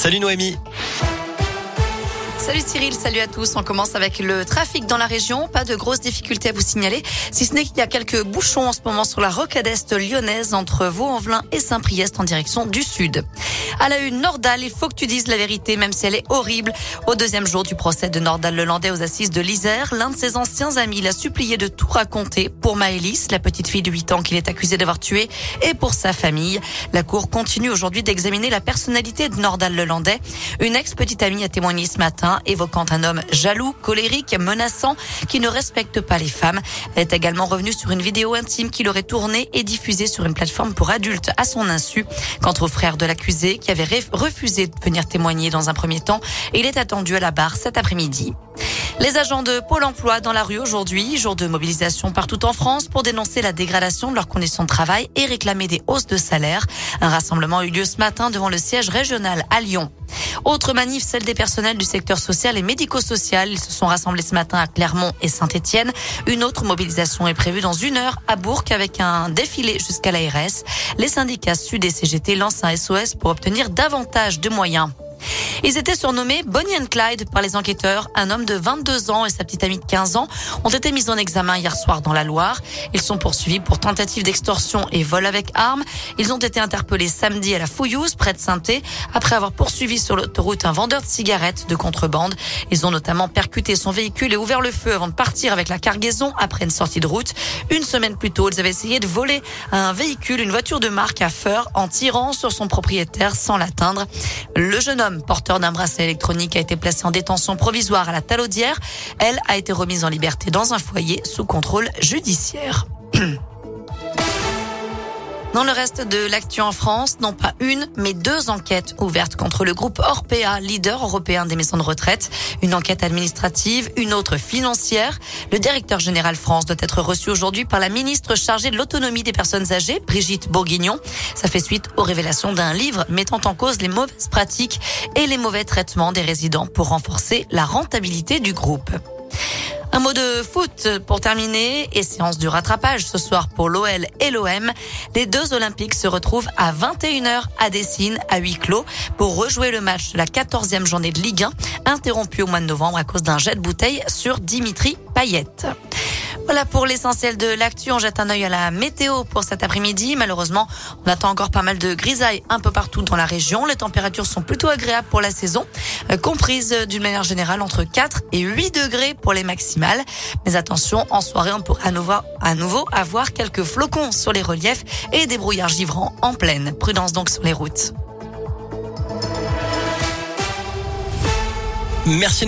Salut Noémie. Salut Cyril, salut à tous. On commence avec le trafic dans la région. Pas de grosses difficultés à vous signaler, si ce n'est qu'il y a quelques bouchons en ce moment sur la rocade est lyonnaise entre Vaux-en-Velin et Saint-Priest en direction du sud. À la une, Nordal, il faut que tu dises la vérité, même si elle est horrible. Au deuxième jour du procès de Nordal Lelandais aux assises de l'Isère, l'un de ses anciens amis l'a supplié de tout raconter pour Maëlys, la petite fille de 8 ans qu'il est accusé d'avoir tué, et pour sa famille. La cour continue aujourd'hui d'examiner la personnalité de Nordal Lelandais. Une ex-petite amie a témoigné ce matin évoquant un homme jaloux, colérique, menaçant, qui ne respecte pas les femmes. Elle est également revenue sur une vidéo intime qu'il aurait tournée et diffusée sur une plateforme pour adultes à son insu. Quant au frère de l'accusé, avait refusé de venir témoigner dans un premier temps, il est attendu à la barre cet après-midi. Les agents de Pôle emploi dans la rue aujourd'hui, jour de mobilisation partout en France pour dénoncer la dégradation de leurs conditions de travail et réclamer des hausses de salaire. Un rassemblement a eu lieu ce matin devant le siège régional à Lyon. Autre manif, celle des personnels du secteur social et médico-social. Ils se sont rassemblés ce matin à Clermont et Saint-Etienne. Une autre mobilisation est prévue dans une heure à Bourg avec un défilé jusqu'à l'ARS. Les syndicats Sud et CGT lancent un SOS pour obtenir davantage de moyens. Ils étaient surnommés Bonnie and Clyde par les enquêteurs. Un homme de 22 ans et sa petite amie de 15 ans ont été mis en examen hier soir dans la Loire. Ils sont poursuivis pour tentative d'extorsion et vol avec armes. Ils ont été interpellés samedi à la Fouillouse, près de saint après avoir poursuivi sur l'autoroute un vendeur de cigarettes de contrebande. Ils ont notamment percuté son véhicule et ouvert le feu avant de partir avec la cargaison après une sortie de route. Une semaine plus tôt, ils avaient essayé de voler un véhicule, une voiture de marque à Feur, en tirant sur son propriétaire sans l'atteindre. Le jeune homme d'un bracelet électronique a été placée en détention provisoire à la Talaudière. Elle a été remise en liberté dans un foyer sous contrôle judiciaire. Dans le reste de l'actu en France, non pas une, mais deux enquêtes ouvertes contre le groupe Orpea, leader européen des maisons de retraite. Une enquête administrative, une autre financière. Le directeur général France doit être reçu aujourd'hui par la ministre chargée de l'autonomie des personnes âgées, Brigitte Bourguignon. Ça fait suite aux révélations d'un livre mettant en cause les mauvaises pratiques et les mauvais traitements des résidents pour renforcer la rentabilité du groupe. Un mot de foot pour terminer et séance du rattrapage ce soir pour l'OL et l'OM. Les deux Olympiques se retrouvent à 21h à Dessine, à huis clos, pour rejouer le match de la 14e journée de Ligue 1, interrompu au mois de novembre à cause d'un jet de bouteille sur Dimitri Payet. Voilà pour l'essentiel de l'actu. On jette un œil à la météo pour cet après-midi. Malheureusement, on attend encore pas mal de grisailles un peu partout dans la région. Les températures sont plutôt agréables pour la saison, euh, comprises d'une manière générale entre 4 et 8 degrés pour les maximales. Mais attention, en soirée, on pourra à nouveau, avoir quelques flocons sur les reliefs et des brouillards givrants en pleine. Prudence donc sur les routes. Merci.